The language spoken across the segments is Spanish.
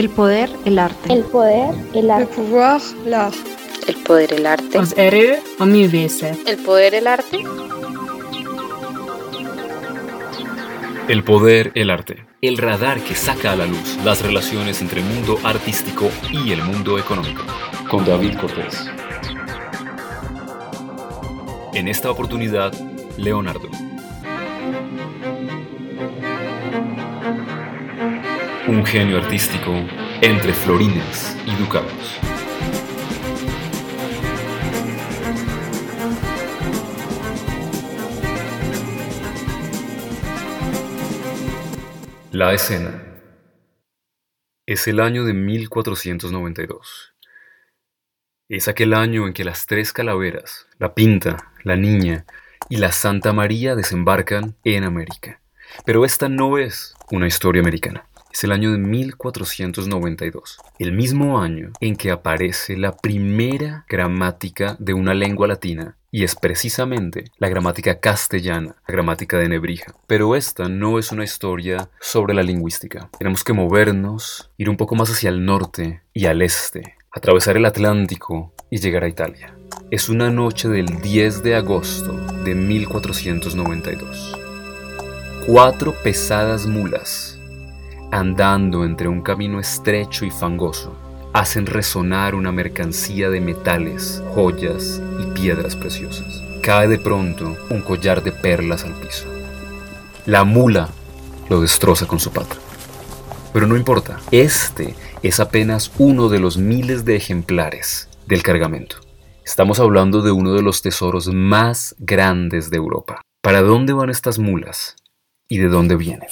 El poder, el arte. El poder, el Le arte. pouvoir, l'art. El poder, el arte. Az erő a művészet. El poder, el arte. El poder, el arte. El radar que saca a la luz las relaciones entre el mundo artístico y el mundo económico. Con David Cortés. En esta oportunidad, Leonardo. Un genio artístico entre florines y ducados. La escena. Es el año de 1492. Es aquel año en que las tres calaveras, la Pinta, la Niña y la Santa María desembarcan en América. Pero esta no es una historia americana. Es el año de 1492, el mismo año en que aparece la primera gramática de una lengua latina, y es precisamente la gramática castellana, la gramática de Nebrija. Pero esta no es una historia sobre la lingüística. Tenemos que movernos, ir un poco más hacia el norte y al este, atravesar el Atlántico y llegar a Italia. Es una noche del 10 de agosto de 1492. Cuatro pesadas mulas andando entre un camino estrecho y fangoso, hacen resonar una mercancía de metales, joyas y piedras preciosas. Cae de pronto un collar de perlas al piso. La mula lo destroza con su pata. Pero no importa, este es apenas uno de los miles de ejemplares del cargamento. Estamos hablando de uno de los tesoros más grandes de Europa. ¿Para dónde van estas mulas? ¿Y de dónde vienen?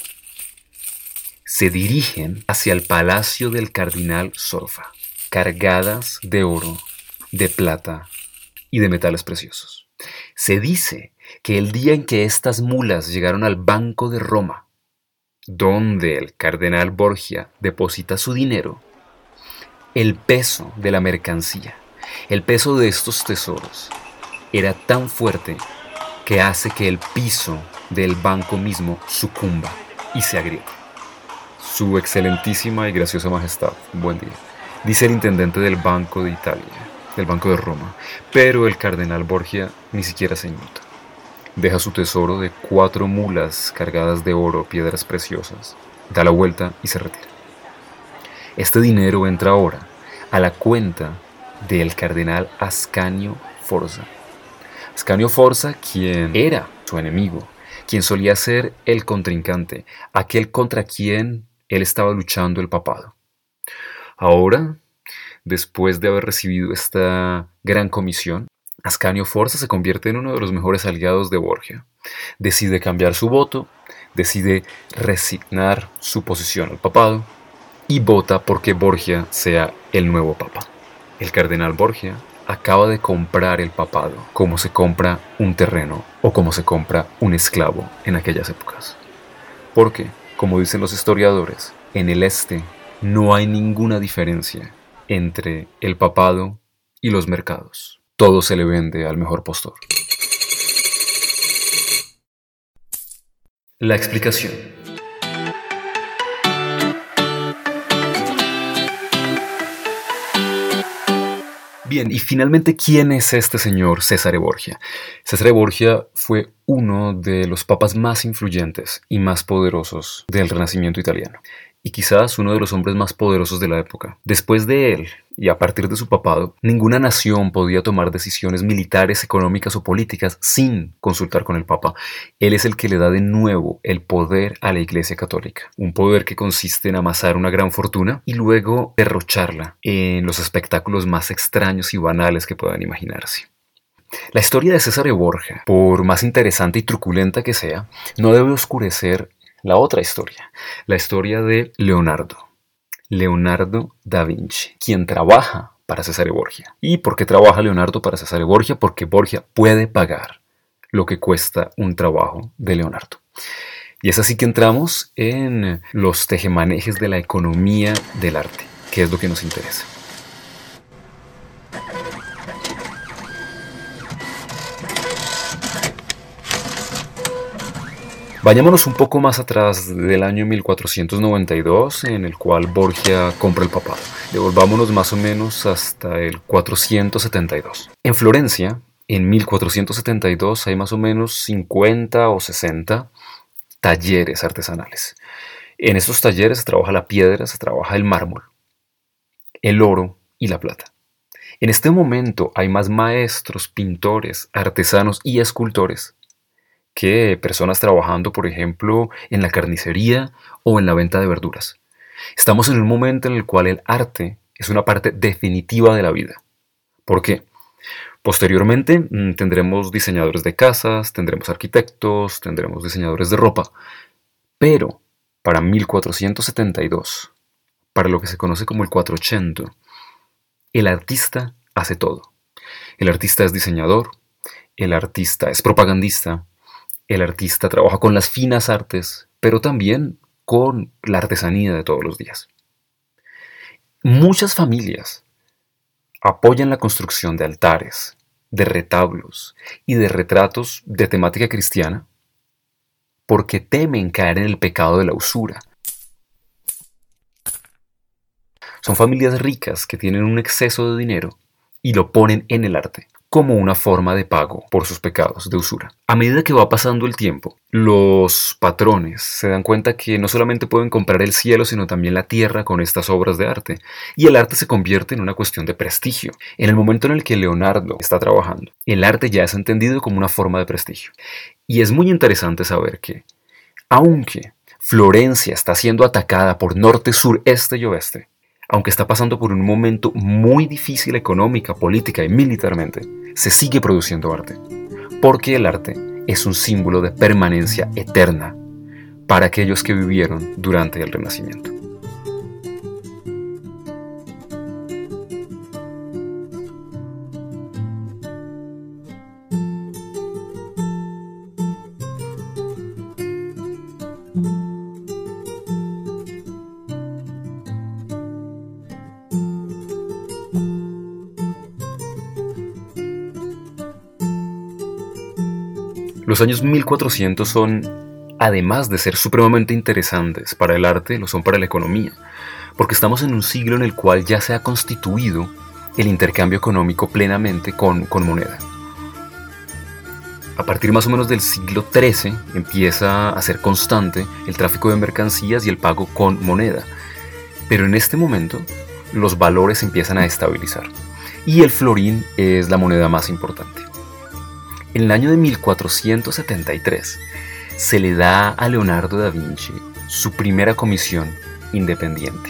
Se dirigen hacia el palacio del cardenal Sorfa, cargadas de oro, de plata y de metales preciosos. Se dice que el día en que estas mulas llegaron al Banco de Roma, donde el cardenal Borgia deposita su dinero, el peso de la mercancía, el peso de estos tesoros, era tan fuerte que hace que el piso del banco mismo sucumba y se agriete. Su excelentísima y graciosa majestad, buen día, dice el intendente del Banco de Italia, del Banco de Roma, pero el cardenal Borgia ni siquiera se inmuta. Deja su tesoro de cuatro mulas cargadas de oro, piedras preciosas, da la vuelta y se retira. Este dinero entra ahora a la cuenta del cardenal Ascanio Forza. Ascanio Forza, quien era su enemigo, quien solía ser el contrincante, aquel contra quien él estaba luchando el papado. Ahora, después de haber recibido esta gran comisión, Ascanio Forza se convierte en uno de los mejores aliados de Borgia. Decide cambiar su voto, decide resignar su posición al papado y vota porque Borgia sea el nuevo papa. El cardenal Borgia acaba de comprar el papado como se compra un terreno o como se compra un esclavo en aquellas épocas. Porque, como dicen los historiadores, en el este no hay ninguna diferencia entre el papado y los mercados. Todo se le vende al mejor postor. La explicación. Bien, y finalmente, ¿quién es este señor César Borgia? César Borgia fue uno de los papas más influyentes y más poderosos del Renacimiento italiano, y quizás uno de los hombres más poderosos de la época. Después de él, y a partir de su papado, ninguna nación podía tomar decisiones militares, económicas o políticas sin consultar con el Papa. Él es el que le da de nuevo el poder a la Iglesia Católica, un poder que consiste en amasar una gran fortuna y luego derrocharla en los espectáculos más extraños y banales que puedan imaginarse. La historia de César Borja, por más interesante y truculenta que sea, no debe oscurecer la otra historia, la historia de Leonardo. Leonardo da Vinci, quien trabaja para Cesare Borgia. ¿Y por qué trabaja Leonardo para Cesare Borgia? Porque Borgia puede pagar lo que cuesta un trabajo de Leonardo. Y es así que entramos en los tejemanejes de la economía del arte, que es lo que nos interesa. Vayámonos un poco más atrás del año 1492 en el cual Borgia compra el papado. Devolvámonos más o menos hasta el 472. En Florencia, en 1472 hay más o menos 50 o 60 talleres artesanales. En estos talleres se trabaja la piedra, se trabaja el mármol, el oro y la plata. En este momento hay más maestros, pintores, artesanos y escultores que personas trabajando, por ejemplo, en la carnicería o en la venta de verduras. Estamos en un momento en el cual el arte es una parte definitiva de la vida. ¿Por qué? Posteriormente mm, tendremos diseñadores de casas, tendremos arquitectos, tendremos diseñadores de ropa, pero para 1472, para lo que se conoce como el 480, el artista hace todo. El artista es diseñador, el artista es propagandista, el artista trabaja con las finas artes, pero también con la artesanía de todos los días. Muchas familias apoyan la construcción de altares, de retablos y de retratos de temática cristiana porque temen caer en el pecado de la usura. Son familias ricas que tienen un exceso de dinero y lo ponen en el arte como una forma de pago por sus pecados de usura. A medida que va pasando el tiempo, los patrones se dan cuenta que no solamente pueden comprar el cielo, sino también la tierra con estas obras de arte, y el arte se convierte en una cuestión de prestigio. En el momento en el que Leonardo está trabajando, el arte ya es entendido como una forma de prestigio. Y es muy interesante saber que, aunque Florencia está siendo atacada por norte, sur, este y oeste, aunque está pasando por un momento muy difícil económica, política y militarmente, se sigue produciendo arte. Porque el arte es un símbolo de permanencia eterna para aquellos que vivieron durante el Renacimiento. Los años 1400 son, además de ser supremamente interesantes para el arte, lo son para la economía, porque estamos en un siglo en el cual ya se ha constituido el intercambio económico plenamente con, con moneda. A partir más o menos del siglo XIII empieza a ser constante el tráfico de mercancías y el pago con moneda. Pero en este momento los valores empiezan a estabilizar y el florín es la moneda más importante. En el año de 1473 se le da a Leonardo da Vinci su primera comisión independiente,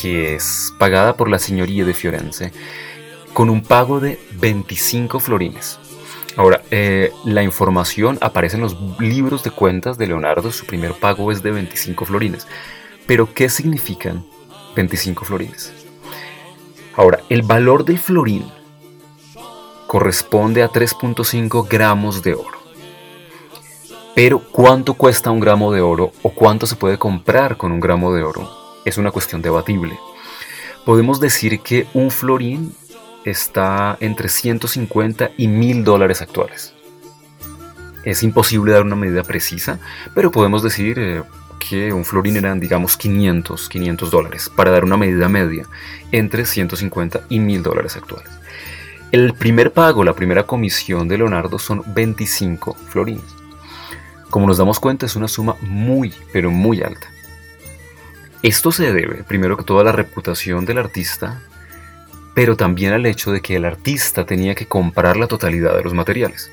que es pagada por la señoría de Firenze con un pago de 25 florines. Ahora, eh, la información aparece en los libros de cuentas de Leonardo, su primer pago es de 25 florines. Pero, ¿qué significan 25 florines? Ahora, el valor del florín corresponde a 3.5 gramos de oro. Pero ¿cuánto cuesta un gramo de oro o cuánto se puede comprar con un gramo de oro? Es una cuestión debatible. Podemos decir que un florín está entre 150 y 1000 dólares actuales. Es imposible dar una medida precisa, pero podemos decir eh, que un florín eran, digamos, 500, 500 dólares, para dar una medida media entre 150 y 1000 dólares actuales. El primer pago, la primera comisión de Leonardo son 25 florines. Como nos damos cuenta es una suma muy, pero muy alta. Esto se debe, primero que todo, a la reputación del artista, pero también al hecho de que el artista tenía que comprar la totalidad de los materiales.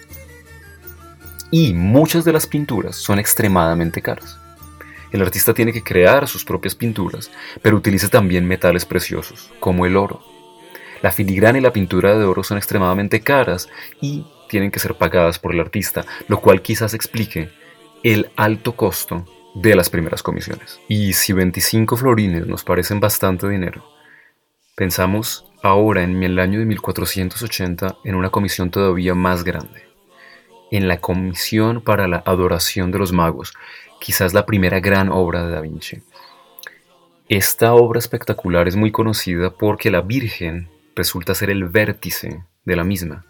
Y muchas de las pinturas son extremadamente caras. El artista tiene que crear sus propias pinturas, pero utiliza también metales preciosos, como el oro, la filigrana y la pintura de oro son extremadamente caras y tienen que ser pagadas por el artista, lo cual quizás explique el alto costo de las primeras comisiones. Y si 25 florines nos parecen bastante dinero, pensamos ahora en el año de 1480 en una comisión todavía más grande, en la comisión para la adoración de los magos, quizás la primera gran obra de Da Vinci. Esta obra espectacular es muy conocida porque la Virgen resulta ser el vértice de la misma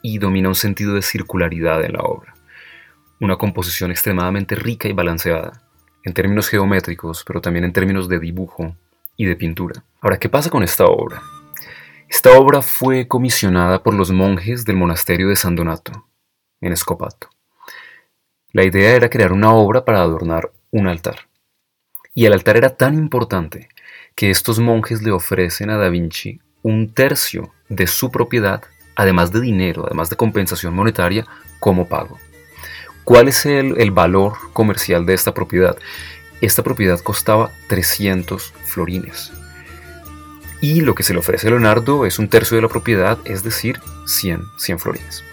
y domina un sentido de circularidad en la obra. una composición extremadamente rica y balanceada, en términos geométricos, pero también en términos de dibujo y de pintura. Ahora, ¿qué pasa con esta obra? Esta obra fue comisionada por los monjes del monasterio de San Donato, en Escopato. La idea era crear una obra para adornar un altar. Y el altar era tan importante que estos monjes le ofrecen a Da Vinci un tercio de su propiedad, además de dinero, además de compensación monetaria, como pago. ¿Cuál es el, valor comercial de esta propiedad? Esta propiedad costaba 300 florines. Y lo que se le ofrece a Leonardo es un tercio de la propiedad, es decir, 100, 100 florines.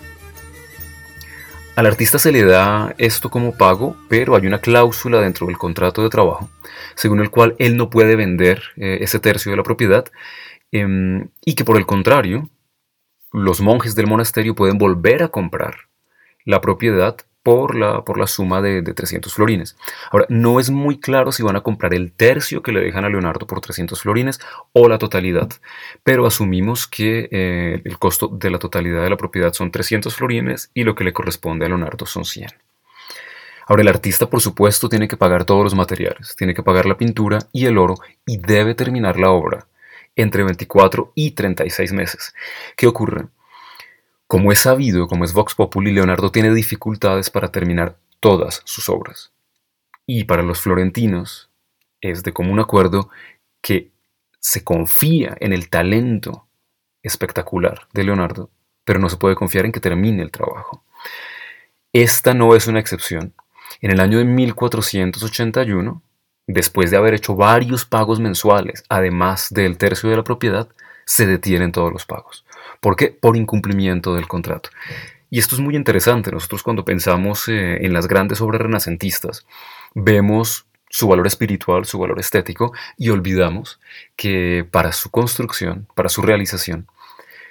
Al artista se le da esto como pago, pero hay una cláusula dentro del contrato de trabajo, según el cual él no puede vender eh, ese tercio de la propiedad, em, y que por el contrario, los monjes del monasterio pueden volver a comprar la propiedad por la, por la suma de, 300 florines. Ahora, no es muy claro si van a comprar el tercio que le dejan a Leonardo por 300 florines o la totalidad, pero asumimos que eh, el costo de la totalidad de la propiedad son 300 florines y lo que le corresponde a Leonardo son 100. Ahora, el artista, por supuesto, tiene que pagar todos los materiales, tiene que pagar la pintura y el oro y debe terminar la obra entre 24 y 36 meses. ¿Qué ocurre? Como es sabido, como es Vox Populi, Leonardo tiene dificultades para terminar todas sus obras. Y para los florentinos es de común acuerdo que se confía en el talento espectacular de Leonardo, pero no se puede confiar en que termine el trabajo. Esta no es una excepción. En el año de 1481, después de haber hecho varios pagos mensuales, además del tercio de la propiedad, se detienen todos los pagos. ¿Por qué? Por incumplimiento del contrato. Y esto es muy interesante. Nosotros cuando pensamos eh, en las grandes obras renacentistas, vemos su valor espiritual, su valor estético, y olvidamos que para su construcción, para su realización,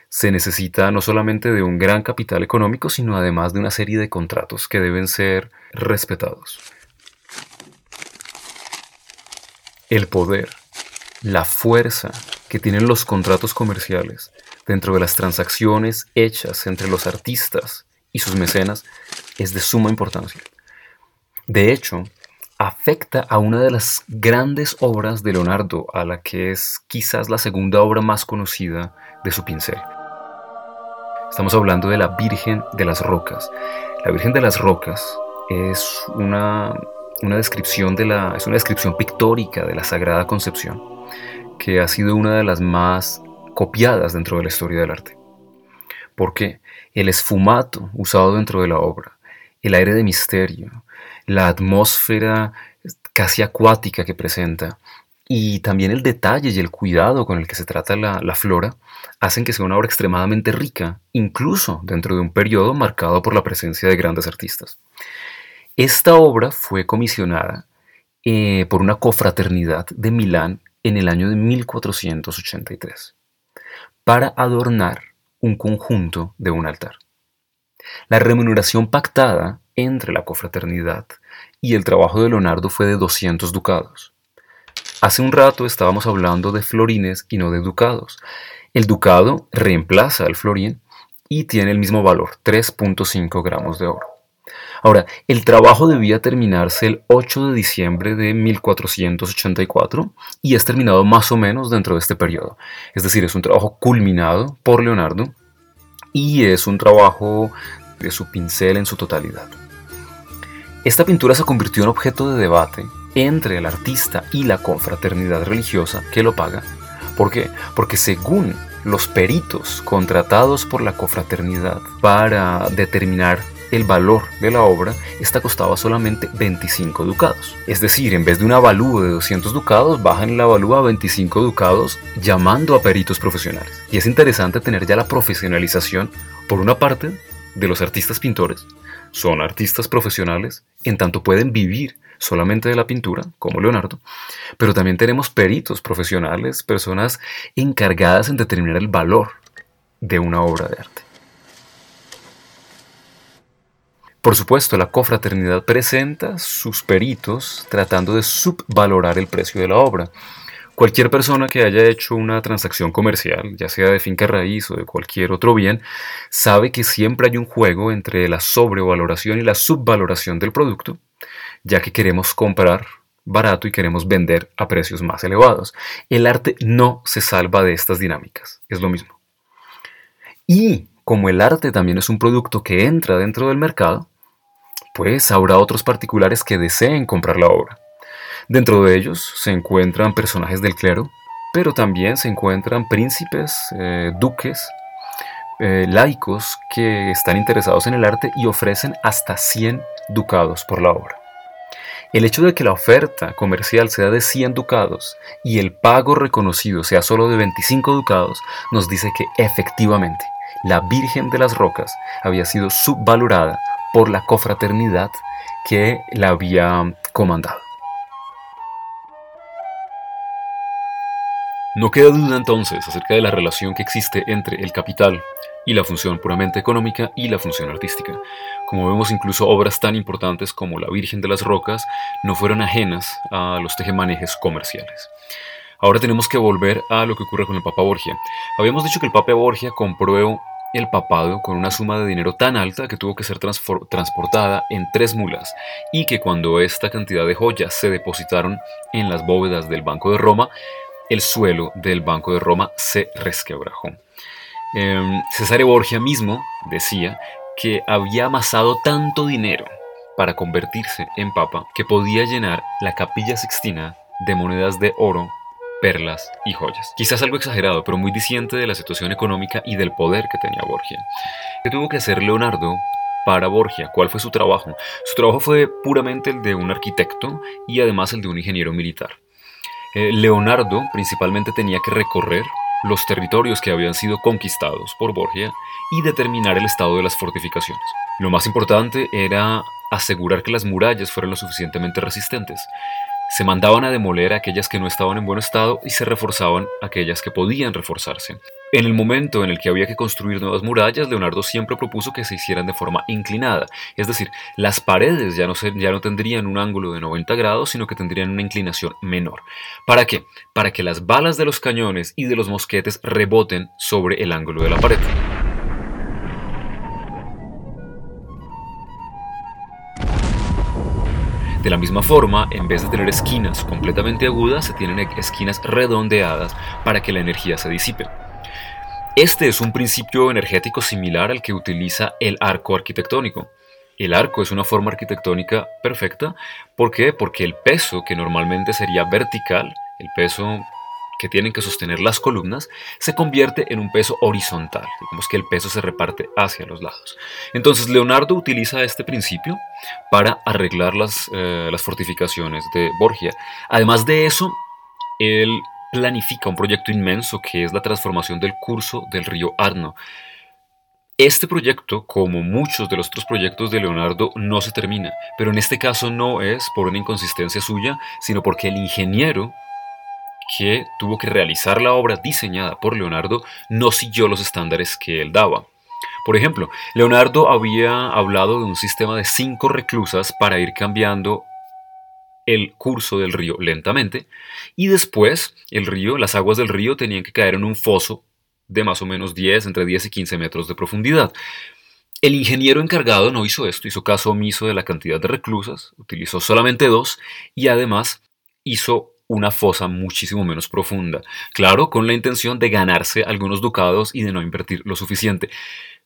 se necesita no solamente de un gran capital económico, sino además de una serie de contratos que deben ser respetados. El poder, la fuerza que tienen los contratos comerciales dentro de las transacciones hechas entre los artistas y sus mecenas es de suma importancia. De hecho, afecta a una de las grandes obras de Leonardo, a la que es quizás la segunda obra más conocida de su pincel. Estamos hablando de la Virgen de las Rocas. La Virgen de las Rocas es una, una descripción de la, es una descripción pictórica de la Sagrada Concepción, que ha sido una de las más copiadas dentro de la historia del arte. Porque el esfumato usado dentro de la obra, el aire de misterio, la atmósfera casi acuática que presenta y también el detalle y el cuidado con el que se trata la, la, flora hacen que sea una obra extremadamente rica, incluso dentro de un periodo marcado por la presencia de grandes artistas. Esta obra fue comisionada eh, por una cofraternidad de Milán en el año de 1483 para adornar un conjunto de un altar. La remuneración pactada entre la confraternidad y el trabajo de Leonardo fue de 200 ducados. Hace un rato estábamos hablando de florines y no de ducados. El ducado reemplaza al florín y tiene el mismo valor, 3.5 gramos de oro. Ahora, el trabajo debía terminarse el 8 de diciembre de 1484 y es terminado más o menos dentro de este periodo. Es decir, es un trabajo culminado por Leonardo y es un trabajo de su pincel en su totalidad. Esta pintura se convirtió en objeto de debate entre el artista y la confraternidad religiosa que lo paga. ¿Por qué? Porque según los peritos contratados por la confraternidad para determinar el valor de la obra, esta costaba solamente 25 ducados. Es decir, en vez de un avalúo de 200 ducados, bajan el avalúo a 25 ducados llamando a peritos profesionales. Y es interesante tener ya la profesionalización, por una parte, de los artistas pintores. Son artistas profesionales, en tanto pueden vivir solamente de la pintura, como Leonardo, pero también tenemos peritos profesionales, personas encargadas en determinar el valor de una obra de arte. Por supuesto, la cofraternidad presenta sus peritos tratando de subvalorar el precio de la obra. Cualquier persona que haya hecho una transacción comercial, ya sea de finca raíz o de cualquier otro bien, sabe que siempre hay un juego entre la sobrevaloración y la subvaloración del producto, ya que queremos comprar barato y queremos vender a precios más elevados. El arte no se salva de estas dinámicas, es lo mismo. Y como el arte también es un producto que entra dentro del mercado, pues habrá otros particulares que deseen comprar la obra. Dentro de ellos se encuentran personajes del clero, pero también se encuentran príncipes, eh, duques, eh, laicos que están interesados en el arte y ofrecen hasta 100 ducados por la obra. El hecho de que la oferta comercial sea de 100 ducados y el pago reconocido sea solo de 25 ducados nos dice que efectivamente la Virgen de las Rocas había sido subvalorada por la cofraternidad que la había comandado. No queda duda entonces acerca de la relación que existe entre el capital y la función puramente económica y la función artística. Como vemos, incluso obras tan importantes como La Virgen de las Rocas no fueron ajenas a los tejemanejes comerciales. Ahora tenemos que volver a lo que ocurre con el Papa Borgia. Habíamos dicho que el Papa Borgia compró el papado con una suma de dinero tan alta que tuvo que ser transportada en tres mulas y que cuando esta cantidad de joyas se depositaron en las bóvedas del Banco de Roma, el suelo del Banco de Roma se resquebrajó. Eh, Cesare Borgia mismo decía que había amasado tanto dinero para convertirse en papa que podía llenar la capilla sixtina de monedas de oro, perlas y joyas. Quizás algo exagerado, pero muy diciente de la situación económica y del poder que tenía Borgia. ¿Qué tuvo que hacer Leonardo para Borgia? ¿Cuál fue su trabajo? Su trabajo fue puramente el de un arquitecto y además el de un ingeniero militar. Eh, Leonardo principalmente tenía que recorrer los territorios que habían sido conquistados por Borgia y determinar el estado de las fortificaciones. Lo más importante era asegurar que las murallas fueran lo suficientemente resistentes. Se mandaban a demoler aquellas que no estaban en buen estado y se reforzaban aquellas que podían reforzarse. En el momento en el que había que construir nuevas murallas, Leonardo siempre propuso que se hicieran de forma inclinada, es decir, las paredes ya no, ya no tendrían un ángulo de 90 grados, sino que tendrían una inclinación menor. ¿Para qué? Para que las balas de los cañones y de los mosquetes reboten sobre el ángulo de la pared. De la misma forma, en vez de tener esquinas completamente agudas, se tienen esquinas redondeadas para que la energía se disipe. Este es un principio energético similar al que utiliza el arco arquitectónico. El arco es una forma arquitectónica perfecta. ¿Por qué? Porque el peso que normalmente sería vertical, el peso que tienen que sostener las columnas, se convierte en un peso horizontal. Digamos que el peso se reparte hacia los lados. Entonces Leonardo utiliza este principio para arreglar las, eh, las fortificaciones de Borgia. Además de eso, él planifica un proyecto inmenso que es la transformación del curso del río Arno. Este proyecto, como muchos de los otros proyectos de Leonardo, no se termina, pero en este caso no es por una inconsistencia suya, sino porque el ingeniero que tuvo que realizar la obra diseñada por Leonardo no siguió los estándares que él daba. Por ejemplo, Leonardo había hablado de un sistema de cinco reclusas para ir cambiando el curso del río lentamente y después el río, las aguas del río tenían que caer en un foso de más o menos 10, entre 10 y 15 metros de profundidad. El ingeniero encargado no hizo esto, hizo caso omiso de la cantidad de reclusas, utilizó solamente dos y además hizo una fosa muchísimo menos profunda, claro, con la intención de ganarse algunos ducados y de no invertir lo suficiente,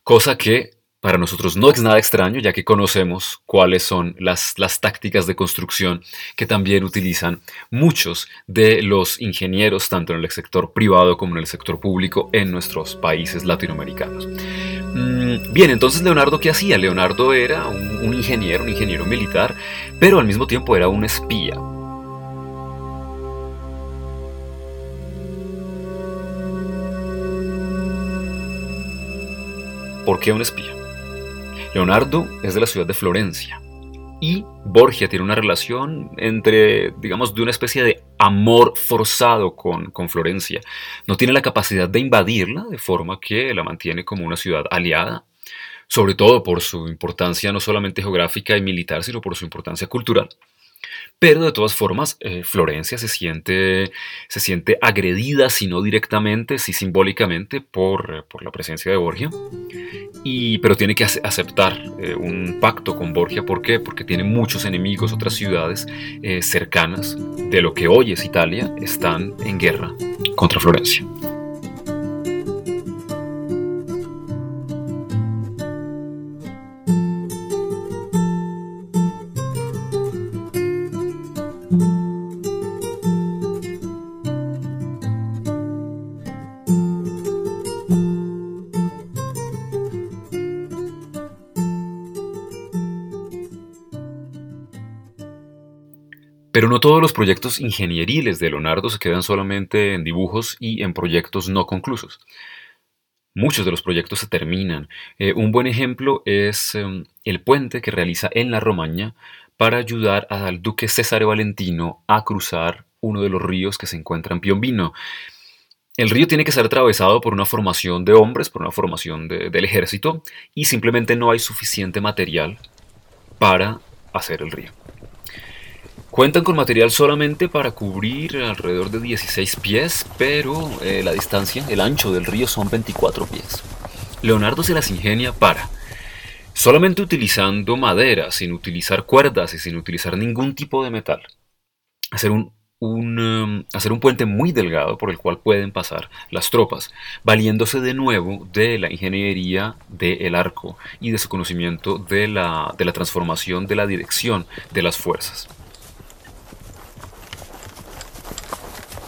cosa que para nosotros no es nada extraño, ya que conocemos cuáles son las, las tácticas de construcción que también utilizan muchos de los ingenieros, tanto en el sector privado como en el sector público en nuestros países latinoamericanos. Mm, bien, entonces Leonardo, ¿qué hacía? Leonardo era un, un ingeniero, un ingeniero militar, pero al mismo tiempo era un espía. ¿Por qué un espía? Leonardo es de la ciudad de Florencia y Borgia tiene una relación entre, digamos, de una especie de amor forzado con, con, Florencia. No tiene la capacidad de invadirla, de forma que la mantiene como una ciudad aliada, sobre todo por su importancia no solamente geográfica y militar, sino por su importancia cultural. Pero de todas formas, eh, Florencia se siente, se siente agredida, si no directamente, si simbólicamente, por, por la presencia de Borgia. Y, pero tiene que aceptar eh, un pacto con Borgia. ¿Por qué? Porque tiene muchos enemigos, otras ciudades eh, cercanas de lo que hoy es Italia, están en guerra contra Florencia. No todos los proyectos ingenieriles de Leonardo se quedan solamente en dibujos y en proyectos no conclusos. Muchos de los proyectos se terminan. Eh, un buen ejemplo es em, el puente que realiza en la Romaña para ayudar al duque César Valentino a cruzar uno de los ríos que se encuentra en Piombino. El río tiene que ser atravesado por una formación de hombres, por una formación del ejército, y simplemente no hay suficiente material para hacer el río. Cuentan con material solamente para cubrir alrededor de 16 pies, pero eh, la distancia, el ancho del río son 24 pies. Leonardo se las ingenia para, solamente utilizando madera, sin utilizar cuerdas y sin utilizar ningún tipo de metal, hacer un, um, hacer un puente muy delgado por el cual pueden pasar las tropas, valiéndose de nuevo de la ingeniería del arco y de su conocimiento de la, de la transformación de la dirección de las fuerzas.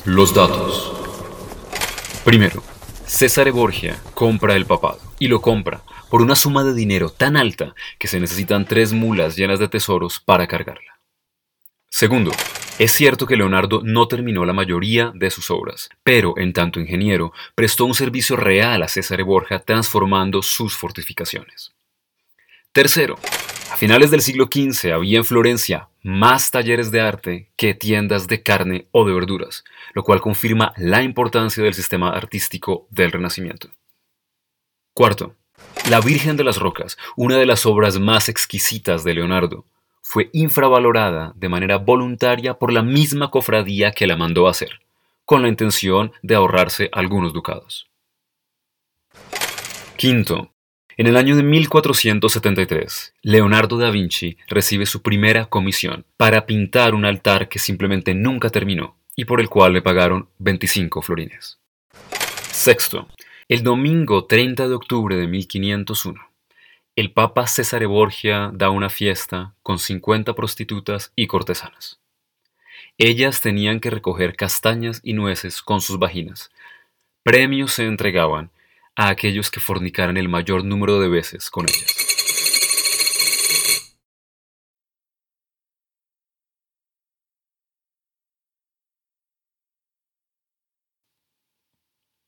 Los datos. Primero, César Borgia compra el papado y lo compra por una suma de dinero tan alta que se necesitan tres mulas llenas de tesoros para cargarla. Segundo, es cierto que Leonardo no terminó la mayoría de sus obras, pero en tanto ingeniero prestó un servicio real a César Borgia transformando sus fortificaciones. Tercero, a finales del siglo XV había en Florencia más talleres de arte que tiendas de carne o de verduras, lo cual confirma la importancia del sistema artístico del Renacimiento. Cuarto, La Virgen de las Rocas, una de las obras más exquisitas de Leonardo, fue infravalorada de manera voluntaria por la misma cofradía que la mandó hacer, con la intención de ahorrarse algunos ducados. Quinto, en el año de 1473, Leonardo da Vinci recibe su primera comisión para pintar un altar que simplemente nunca terminó y por el cual le pagaron 25 florines. Sexto, el domingo 30 de octubre de 1501, el Papa César Borgia da una fiesta con 50 prostitutas y cortesanas. Ellas tenían que recoger castañas y nueces con sus vaginas. Premios se entregaban a aquellos que fornicaran el mayor número de veces con ellas.